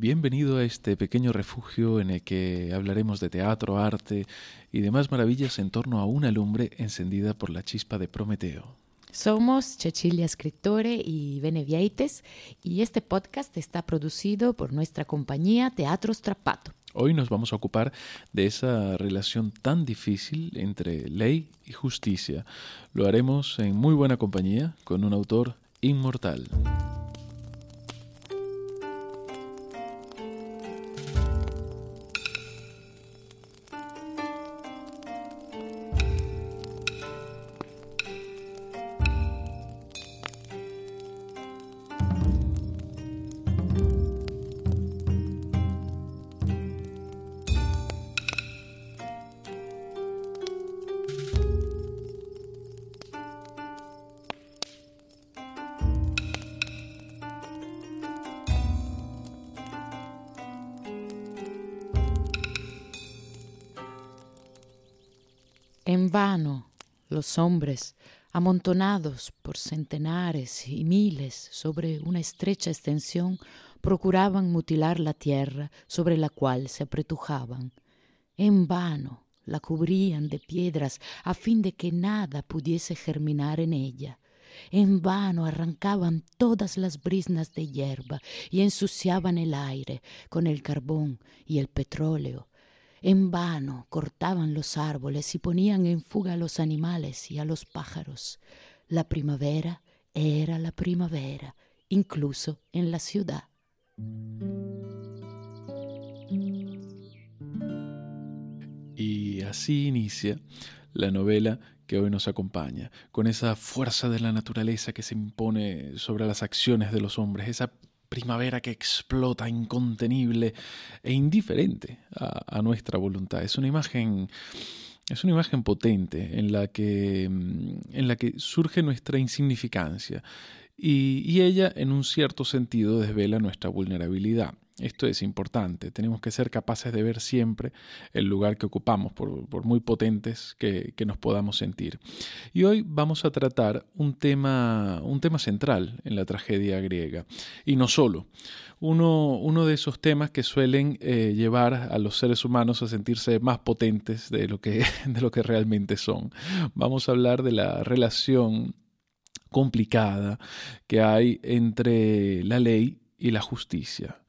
Bienvenido a este pequeño refugio en el que hablaremos de teatro, arte y demás maravillas en torno a una lumbre encendida por la chispa de Prometeo. Somos Cecilia Escritore y Benevieites y este podcast está producido por nuestra compañía Teatro Strapato. Hoy nos vamos a ocupar de esa relación tan difícil entre ley y justicia. Lo haremos en muy buena compañía con un autor inmortal. En vano los hombres, amontonados por centenares y miles sobre una estrecha extensión, procuraban mutilar la tierra sobre la cual se apretujaban. En vano la cubrían de piedras a fin de que nada pudiese germinar en ella. En vano arrancaban todas las brisnas de hierba y ensuciaban el aire con el carbón y el petróleo en vano cortaban los árboles y ponían en fuga a los animales y a los pájaros. La primavera era la primavera, incluso en la ciudad. Y así inicia la novela que hoy nos acompaña, con esa fuerza de la naturaleza que se impone sobre las acciones de los hombres, esa primavera que explota incontenible e indiferente a, nuestra voluntad. Es una imagen es una imagen potente en la que, en la que surge nuestra insignificancia y, y, ella en un cierto sentido desvela nuestra vulnerabilidad. Esto es importante, tenemos que ser capaces de ver siempre el lugar que ocupamos, por, muy potentes que, nos podamos sentir. Y hoy vamos a tratar un tema, un tema central en la tragedia griega, y no solo. Uno, uno de esos temas que suelen eh, llevar a los seres humanos a sentirse más potentes de lo, que, de lo que realmente son. Vamos a hablar de la relación complicada que hay entre la ley y la justicia.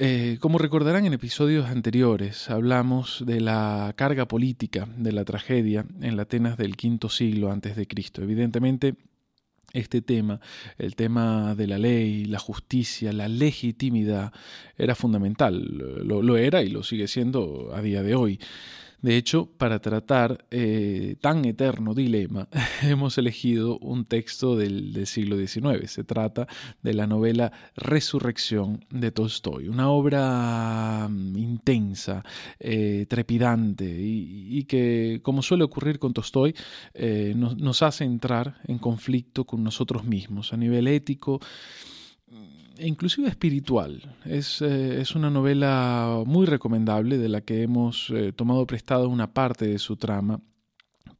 Eh, como recordarán en episodios anteriores, hablamos de la carga política de la tragedia en la Atenas del quinto siglo antes de Cristo. Evidentemente, este tema, el tema de la ley, la justicia, la legitimidad, era fundamental. lo era y lo sigue siendo a día de hoy. De hecho, para tratar eh, tan eterno dilema, hemos elegido un texto del, siglo XIX. Se trata de la novela Resurrección de Tolstoy, una obra mm, intensa, eh, trepidante y, que, como suele ocurrir con Tolstoy, eh, nos hace entrar en conflicto con nosotros mismos a nivel ético inclusive espiritual. Es, eh, es, una novela muy recomendable de la que hemos eh, tomado prestada una parte de su trama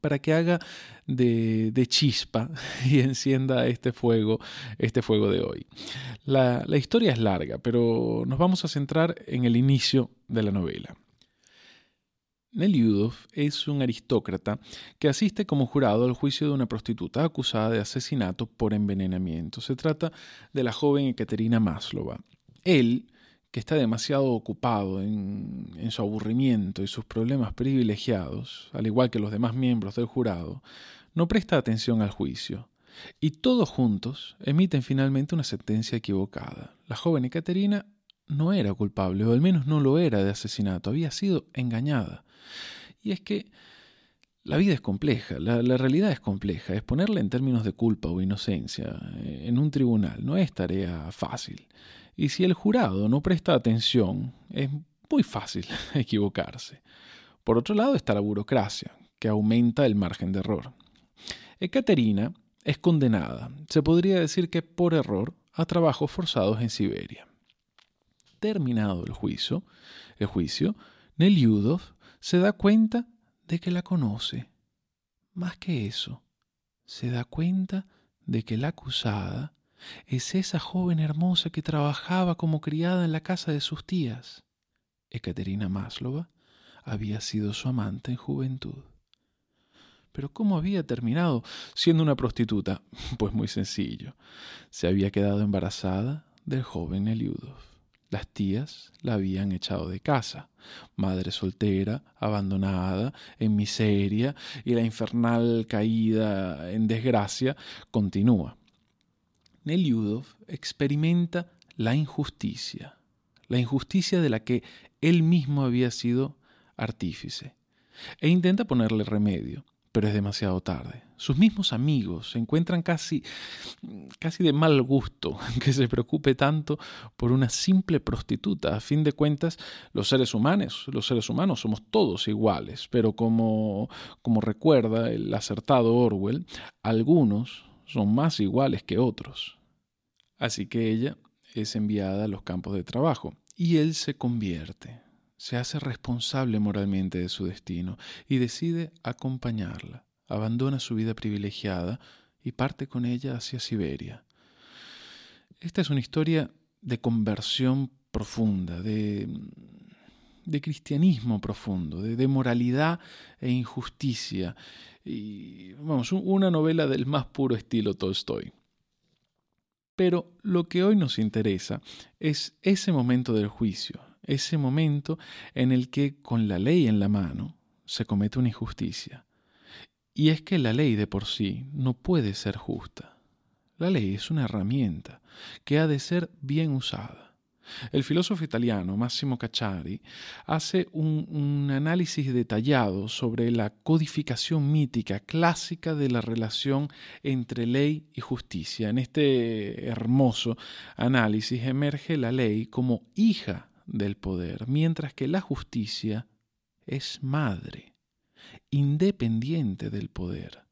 para que haga de, de, chispa y encienda este fuego, este fuego de hoy. La, la historia es larga, pero nos vamos a centrar en el inicio de la novela. Neliudov es un aristócrata que asiste como jurado al juicio de una prostituta acusada de asesinato por envenenamiento. Se trata de la joven Ekaterina Maslova. Él, que está demasiado ocupado en, en, su aburrimiento y sus problemas privilegiados, al igual que los demás miembros del jurado, no presta atención al juicio. Y todos juntos emiten finalmente una sentencia equivocada. La joven Ekaterina no era culpable, o al menos no lo era de asesinato, había sido engañada. Y es que la vida es compleja, la, realidad es compleja. Exponerla en términos de culpa o inocencia eh, en un tribunal no es tarea fácil. Y si el jurado no presta atención, es muy fácil equivocarse. Por otro lado está la burocracia, que aumenta el margen de error. Ekaterina es condenada, se podría decir que por error, a trabajos forzados en Siberia. Terminado el juicio, el juicio, Neliudov se da cuenta de que la conoce. Más que eso, se da cuenta de que la acusada Es esa joven hermosa que trabajaba como criada en la casa de sus tías. Ekaterina Maslova había sido su amante en juventud. Pero ¿cómo había terminado siendo una prostituta? Pues muy sencillo. Se había quedado embarazada del joven Eliudov. Las tías la habían echado de casa, madre soltera, abandonada, en miseria, y la infernal caída en desgracia continúa. Neliudov experimenta la injusticia, la injusticia de la que él mismo había sido artífice, e intenta ponerle remedio pero es demasiado tarde. Sus mismos amigos se encuentran casi, casi de mal gusto que se preocupe tanto por una simple prostituta. A fin de cuentas, los seres humanos, los seres humanos somos todos iguales, pero como, como recuerda el acertado Orwell, algunos son más iguales que otros. Así que ella es enviada a los campos de trabajo y él se convierte se hace responsable moralmente de su destino y decide acompañarla. Abandona su vida privilegiada y parte con ella hacia Siberia. Esta es una historia de conversión profunda, de, de cristianismo profundo, de, de, moralidad e injusticia. Y, vamos, una novela del más puro estilo Tolstoy. Pero lo que hoy nos interesa es ese momento del juicio, ese momento en el que con la ley en la mano se comete una injusticia. Y es que la ley de por sí no puede ser justa. La ley es una herramienta que ha de ser bien usada. El filósofo italiano Massimo Cacciari hace un, un, análisis detallado sobre la codificación mítica clásica de la relación entre ley y justicia. En este hermoso análisis emerge la ley como hija del poder, mientras que la justicia es madre, independiente del poder.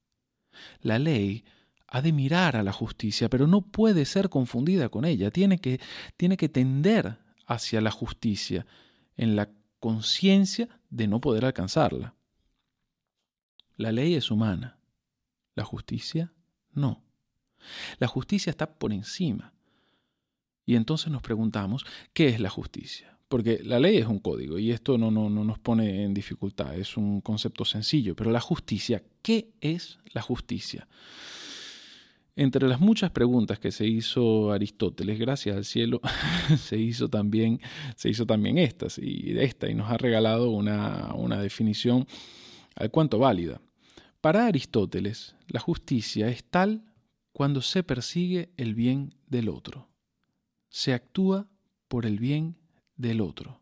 La ley ha de mirar a la justicia, pero no puede ser confundida con ella, tiene que, tiene que tender hacia la justicia, en la conciencia de no poder alcanzarla. La ley es humana, la justicia no. La justicia está por encima. Y entonces nos preguntamos, ¿qué es la justicia? Porque la ley es un código y esto no, no, no, nos pone en dificultad, es un concepto sencillo, pero la justicia, ¿qué es la justicia? Entre las muchas preguntas que se hizo Aristóteles, gracias al cielo, se hizo también, se hizo también estas, y esta, y nos ha regalado una, una definición al cuanto válida. Para Aristóteles, la justicia es tal cuando se persigue el bien del otro se actúa por el bien del otro.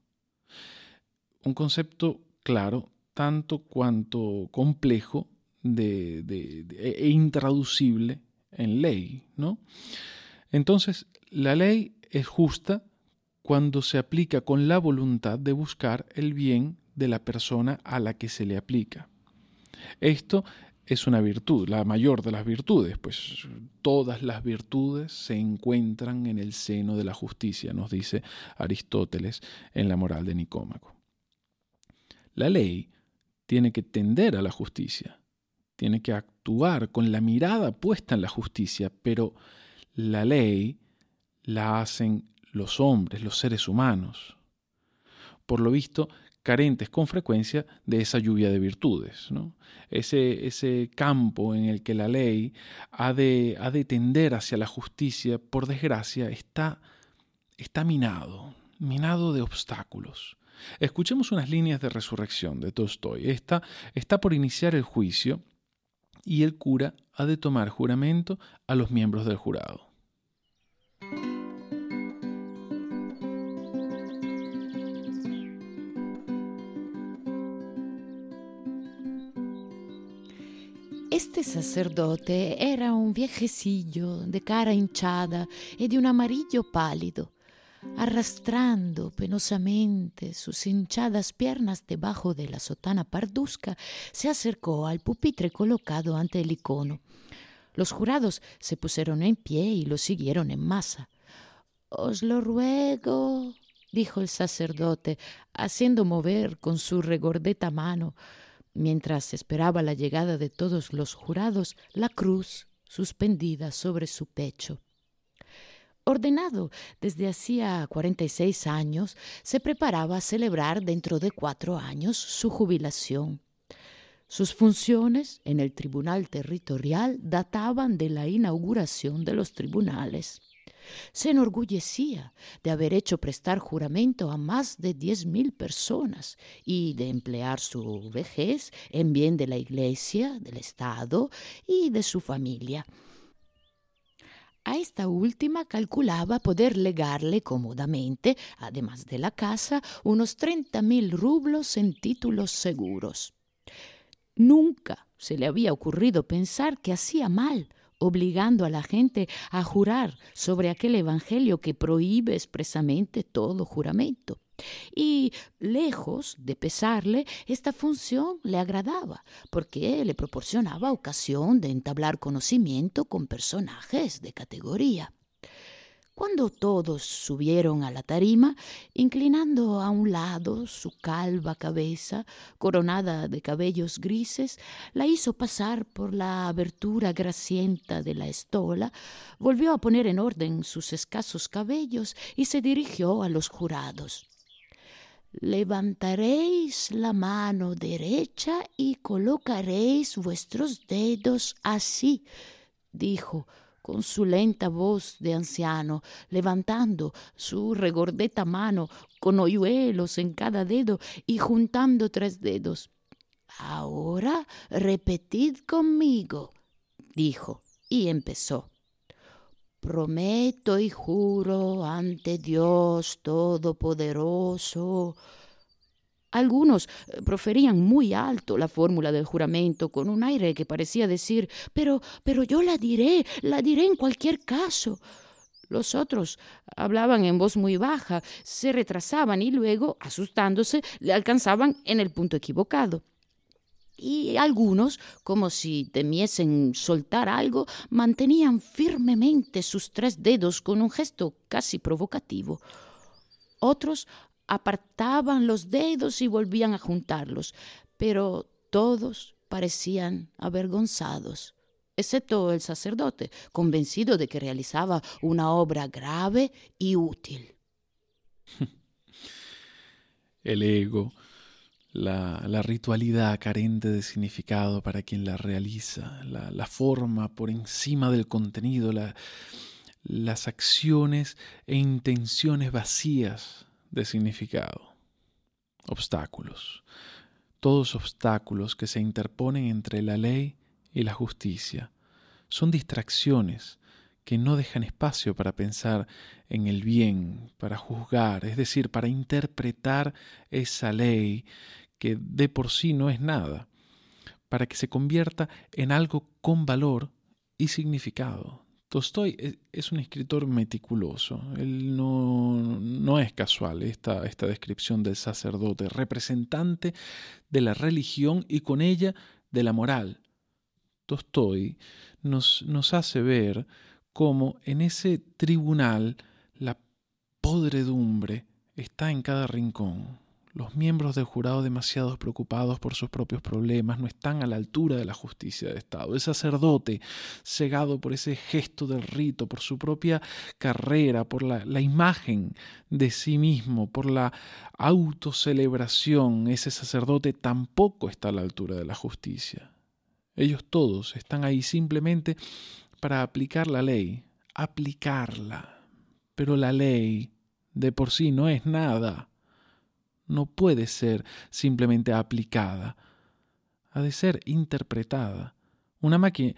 Un concepto claro, tanto cuanto complejo de, e intraducible en ley, ¿no? Entonces, la ley es justa cuando se aplica con la voluntad de buscar el bien de la persona a la que se le aplica. Esto es una virtud, la mayor de las virtudes, pues todas las virtudes se encuentran en el seno de la justicia, nos dice Aristóteles en la moral de Nicómaco. La ley tiene que tender a la justicia, tiene que actuar con la mirada puesta en la justicia, pero la ley la hacen los hombres, los seres humanos. Por lo visto, carentes con frecuencia de esa lluvia de virtudes. Ese, ese, campo en el que la ley ha de, ha de, tender hacia la justicia, por desgracia, está, está minado, minado de obstáculos. Escuchemos unas líneas de resurrección de Tolstoy. Esta está por iniciar el juicio y el cura ha de tomar juramento a los miembros del jurado. Este sacerdote era un viejecillo de cara hinchada y de un amarillo pálido. Arrastrando penosamente sus hinchadas piernas debajo de la sotana parduzca, se acercó al pupitre colocado ante el icono. Los jurados se pusieron en pie y lo siguieron en masa. Os lo ruego, dijo el sacerdote, haciendo mover con su regordeta mano mientras esperaba la llegada de todos los jurados, la cruz suspendida sobre su pecho. ordenado desde hacía 46 años, se preparaba a celebrar dentro de cuatro años su jubilación. Sus funciones en el Tribunal Territorial databan de la inauguración de los tribunales. Se enorgullecía de haber hecho prestar juramento a más de diez mil personas y de emplear su vejez en bien de la Iglesia, del Estado y de su familia. A esta última calculaba poder legarle cómodamente, además de la casa, unos treinta mil rublos en títulos seguros. Nunca se le había ocurrido pensar que hacía mal obligando a la gente a jurar sobre aquel Evangelio que prohíbe expresamente todo juramento. Y lejos de pesarle, esta función le agradaba, porque le proporcionaba ocasión de entablar conocimiento con personajes de categoría. Cuando todos subieron a la tarima, inclinando a un lado su calva cabeza, coronada de cabellos grises, la hizo pasar por la abertura gracienta de la estola, volvió a poner en orden sus escasos cabellos y se dirigió a los jurados. Levantaréis la mano derecha y colocaréis vuestros dedos así, dijo, con su lenta voz de anciano, levantando su regordeta mano con hoyuelos en cada dedo y juntando tres dedos. Ahora repetid conmigo, dijo, y empezó. Prometo y juro ante Dios Todopoderoso algunos eh, proferían muy alto la fórmula del juramento con un aire que parecía decir Pero, pero yo la diré, la diré en cualquier caso. Los otros hablaban en voz muy baja, se retrasaban y luego, asustándose, le alcanzaban en el punto equivocado. Y algunos, como si temiesen soltar algo, mantenían firmemente sus tres dedos con un gesto casi provocativo. Otros apartaban los dedos y volvían a juntarlos, pero todos parecían avergonzados, excepto el sacerdote, convencido de que realizaba una obra grave y útil. El ego, la, ritualidad carente de significado para quien la realiza, la, forma por encima del contenido, las acciones e intenciones vacías de significado. Obstáculos. Todos obstáculos que se interponen entre la ley y la justicia. Son distracciones que no dejan espacio para pensar en el bien, para juzgar, es decir, para interpretar esa ley que de por sí no es nada, para que se convierta en algo con valor y significado. Tolstoy es un escritor meticuloso. Él no, es casual esta, esta descripción del sacerdote, representante de la religión y con ella de la moral. Tolstoy nos, nos hace ver cómo en ese tribunal la podredumbre está en cada rincón. Los miembros del jurado demasiado preocupados por sus propios problemas no están a la altura de la justicia de Estado. El sacerdote, cegado por ese gesto del rito, por su propia carrera, por la, la imagen de sí mismo, por la autocelebración, ese sacerdote tampoco está a la altura de la justicia. Ellos todos están ahí simplemente para aplicar la ley, aplicarla. Pero la ley de por sí no es nada no puede ser simplemente aplicada, ha de ser interpretada. Una máquina,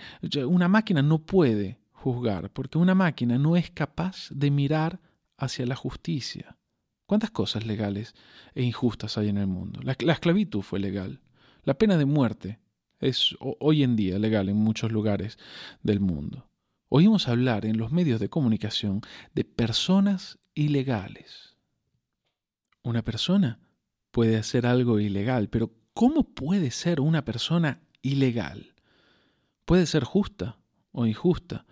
una máquina no puede juzgar, porque una máquina no es capaz de mirar hacia la justicia. ¿Cuántas cosas legales e injustas hay en el mundo? La, la esclavitud fue legal. La pena de muerte es hoy en día legal en muchos lugares del mundo. Oímos hablar en los medios de comunicación de personas ilegales. Una persona puede hacer algo ilegal, pero ¿cómo puede ser una persona ilegal? Puede ser justa o injusta,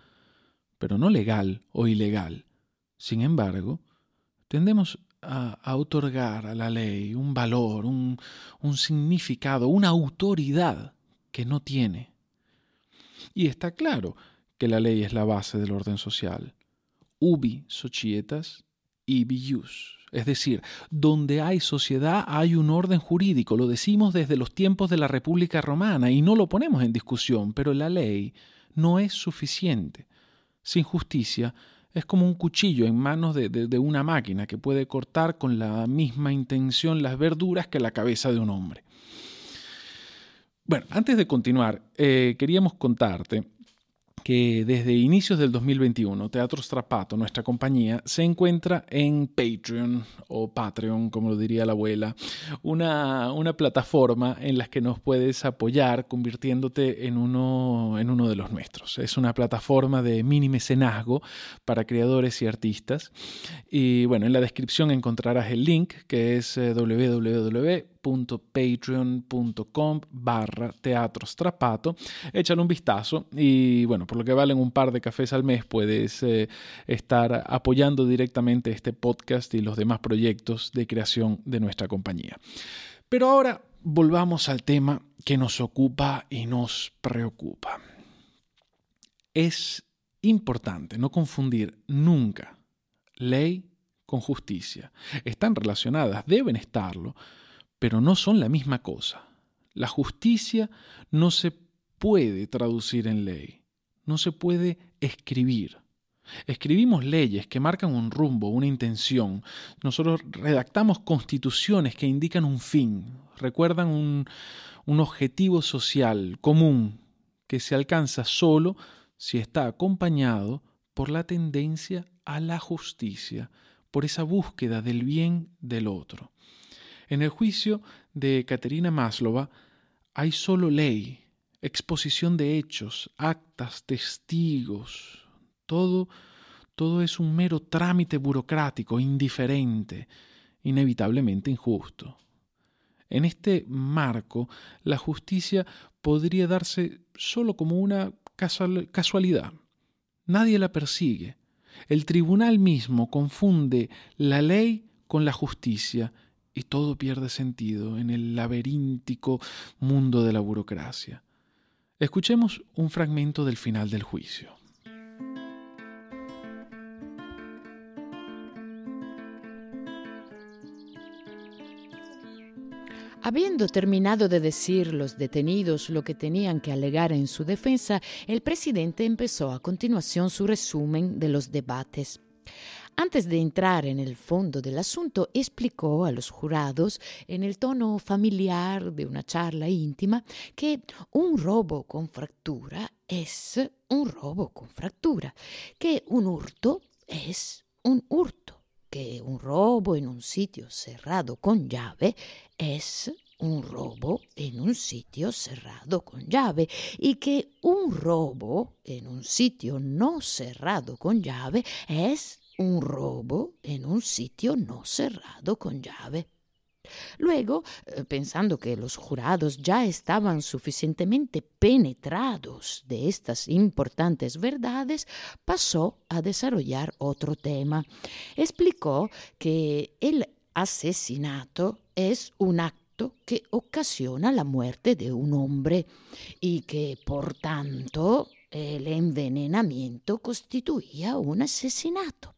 pero no legal o ilegal. Sin embargo, tendemos a, otorgar a la ley un valor, un, significado, una autoridad que no tiene. Y está claro que la ley es la base del orden social. ubi societas, ibi jus. Es decir, donde hay sociedad hay un orden jurídico. Lo decimos desde los tiempos de la República Romana y no lo ponemos en discusión, pero la ley no es suficiente. Sin justicia es como un cuchillo en manos de, una máquina que puede cortar con la misma intención las verduras que la cabeza de un hombre. Bueno, antes de continuar, eh, queríamos contarte que desde inicios del 2021 Teatro Strapato, nuestra compañía, se encuentra en Patreon o Patreon, como lo diría la abuela, una, una plataforma en la que nos puedes apoyar convirtiéndote en uno, en uno de los nuestros. Es una plataforma de mini mecenazgo para creadores y artistas. Y bueno, en la descripción encontrarás el link que es eh, www patreon.com barra teatro strapato. Échale un vistazo y bueno, por lo que valen un par de cafés al mes puedes eh, estar apoyando directamente este podcast y los demás proyectos de creación de nuestra compañía. Pero ahora volvamos al tema que nos ocupa y nos preocupa. Es importante no confundir nunca ley con justicia. Están relacionadas, deben estarlo, pero no son la misma cosa. La justicia no se puede traducir en ley, no se puede escribir. Escribimos leyes que marcan un rumbo, una intención. Nosotros redactamos constituciones que indican un fin, recuerdan un, objetivo social común que se alcanza solo si está acompañado por la tendencia a la justicia, por esa búsqueda del bien del otro. En el juicio de Caterina Maslova hay solo ley, exposición de hechos, actas, testigos. Todo, todo es un mero trámite burocrático, indiferente, inevitablemente injusto. En este marco, la justicia podría darse solo como una casualidad. Nadie la persigue. El tribunal mismo confunde la ley con la justicia y todo pierde sentido en el laberíntico mundo de la burocracia. Escuchemos un fragmento del final del juicio. Habiendo terminado de decir los detenidos lo que tenían que alegar en su defensa, el presidente empezó a continuación su resumen de los debates. Antes de entrar en el fondo del asunto, explicó a los jurados, en el tono familiar de una charla íntima, que un robo con fractura es un robo con fractura, que un hurto es un hurto, que un robo en un sitio cerrado con llave es un robo en un sitio cerrado con llave y que un robo en un sitio no cerrado con llave es un robo en un sitio no cerrado con llave. Luego, eh, pensando que los jurados ya estaban suficientemente penetrados de estas importantes verdades, pasó a desarrollar otro tema. Explicó que el asesinato es un acto que ocasiona la muerte de un hombre y que, por tanto, el envenenamiento constituía un asesinato.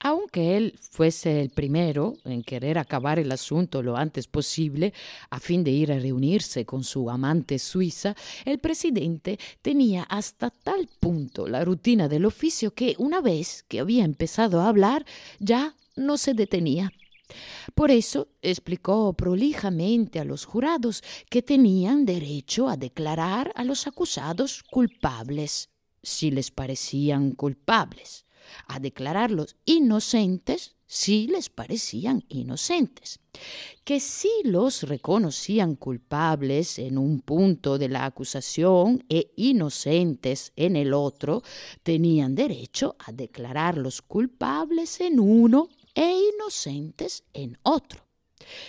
Aunque él fuese el primero en querer acabar el asunto lo antes posible, a fin de ir a reunirse con su amante suiza, el presidente tenía hasta tal punto la rutina del oficio que una vez que había empezado a hablar ya no se detenía. Por eso explicó prolijamente a los jurados que tenían derecho a declarar a los acusados culpables, si les parecían culpables a declararlos inocentes si les parecían inocentes, que si los reconocían culpables en un punto de la acusación e inocentes en el otro, tenían derecho a declararlos culpables en uno e inocentes en otro.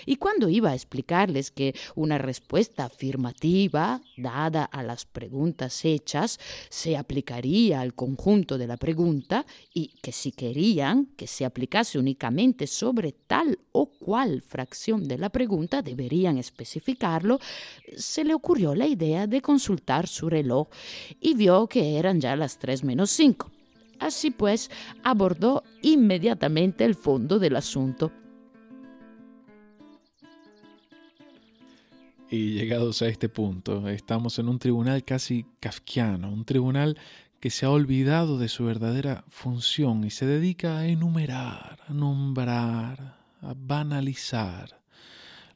Y cuando iba a explicarles que una respuesta afirmativa dada a las preguntas hechas se aplicaría al conjunto de la pregunta y que si querían que se aplicase únicamente sobre tal o cual fracción de la pregunta deberían especificarlo, se le ocurrió la idea de consultar su reloj y vio que eran ya las tres menos cinco. Así pues, abordó inmediatamente el fondo del asunto. Y llegados a este punto, estamos en un tribunal casi kafkiano, un tribunal que se ha olvidado de su verdadera función y se dedica a enumerar, a nombrar, a banalizar.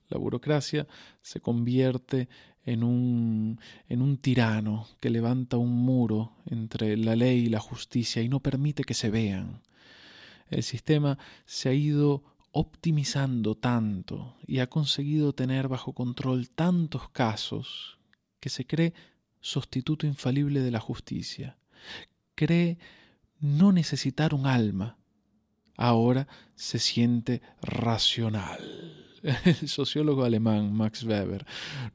La burocracia se convierte en un, en un tirano que levanta un muro entre la ley y la justicia y no permite que se vean. El sistema se ha ido optimizando tanto y ha conseguido tener bajo control tantos casos que se cree sustituto infalible de la justicia. Cree no necesitar un alma. Ahora se siente racional el sociólogo alemán Max Weber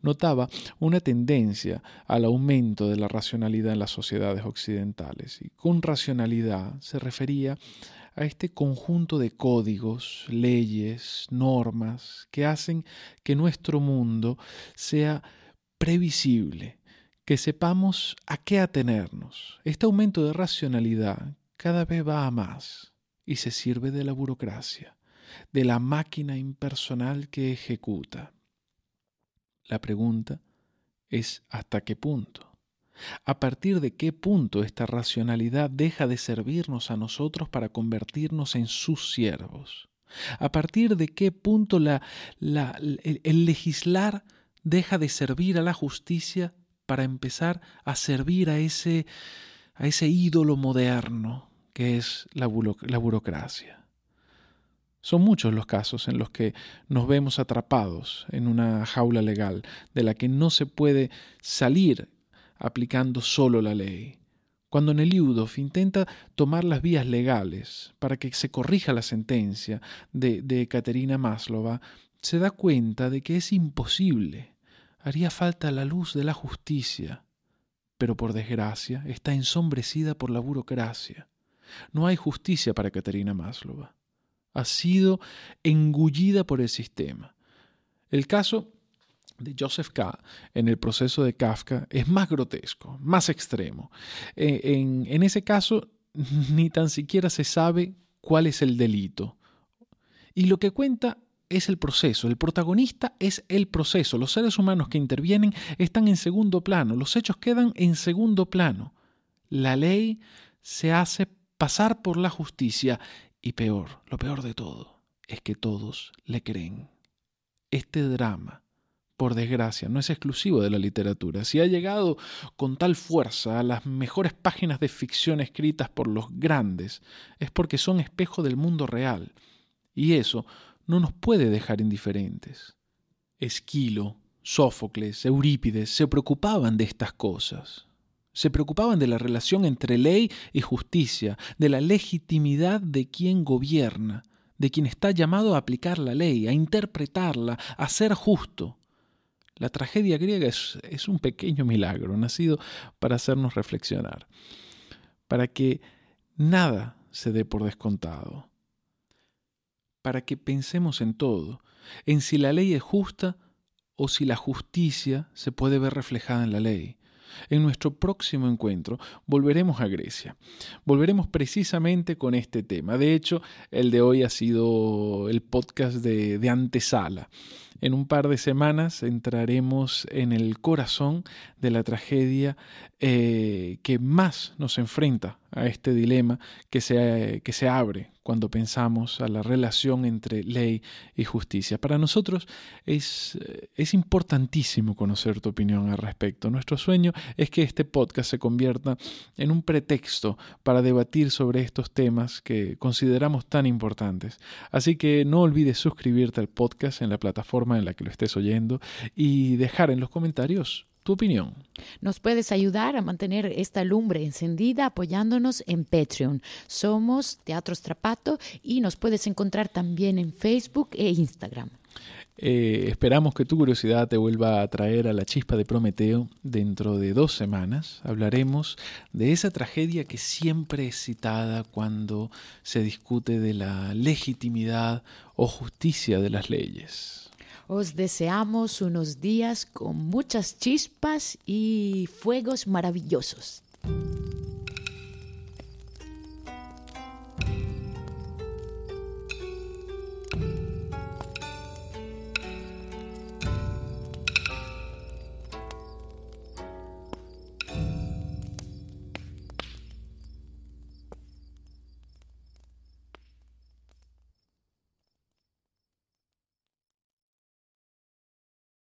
notaba una tendencia al aumento de la racionalidad en las sociedades occidentales. Y con racionalidad se refería a este conjunto de códigos, leyes, normas que hacen que nuestro mundo sea previsible, que sepamos a qué atenernos. Este aumento de racionalidad cada vez va a más y se sirve de la burocracia de la máquina impersonal que ejecuta. La pregunta es hasta qué punto. ¿A partir de qué punto esta racionalidad deja de servirnos a nosotros para convertirnos en sus siervos? ¿A partir de qué punto el, legislar deja de servir a la justicia para empezar a servir a ese, a ese ídolo moderno que es la burocracia? Son muchos los casos en los que nos vemos atrapados en una jaula legal de la que no se puede salir aplicando solo la ley. Cuando Neliudov intenta tomar las vías legales para que se corrija la sentencia de, de Katerina Maslova, se da cuenta de que es imposible. Haría falta la luz de la justicia, pero por desgracia está ensombrecida por la burocracia. No hay justicia para Katerina Maslova ha sido engullida por el sistema. El caso de Joseph K. en el proceso de Kafka es más grotesco, más extremo. Eh, en, en ese caso, ni tan siquiera se sabe cuál es el delito. Y lo que cuenta es el proceso, el protagonista es el proceso, los seres humanos que intervienen están en segundo plano, los hechos quedan en segundo plano. La ley se hace pasar por la justicia y peor, lo peor de todo, es que todos le creen. Este drama, por desgracia, no es exclusivo de la literatura. Si ha llegado con tal fuerza a las mejores páginas de ficción escritas por los grandes, es porque son espejo del mundo real. Y eso no nos puede dejar indiferentes. Esquilo, Sófocles, Eurípides se preocupaban de estas cosas. Se preocupaban de la relación entre ley y justicia, de la legitimidad de quien gobierna, de quien está llamado a aplicar la ley, a interpretarla, a ser justo. La tragedia griega es, un pequeño milagro, nacido para hacernos reflexionar, para que nada se dé por descontado, para que pensemos en todo, en si la ley es justa o si la justicia se puede ver reflejada en la ley. En nuestro próximo encuentro volveremos a Grecia. Volveremos precisamente con este tema. De hecho, el de hoy ha sido el podcast de, de antesala. En un par de semanas entraremos en el corazón de la tragedia eh, que más nos enfrenta a este dilema que se, que se abre cuando pensamos a la relación entre ley y justicia. Para nosotros es, es importantísimo conocer tu opinión al respecto. Nuestro sueño es que este podcast se convierta en un pretexto para debatir sobre estos temas que consideramos tan importantes. Así que no olvides suscribirte al podcast en la plataforma en la que lo estés oyendo y dejar en los comentarios tu opinión. Nos puedes ayudar a mantener esta lumbre encendida apoyándonos en Patreon. Somos Teatro Strapato y nos puedes encontrar también en Facebook e Instagram. Eh, esperamos que tu curiosidad te vuelva a traer a la chispa de Prometeo. Dentro de dos semanas hablaremos de esa tragedia que siempre es citada cuando se discute de la legitimidad o justicia de las leyes. Os deseamos unos días con muchas chispas y fuegos maravillosos.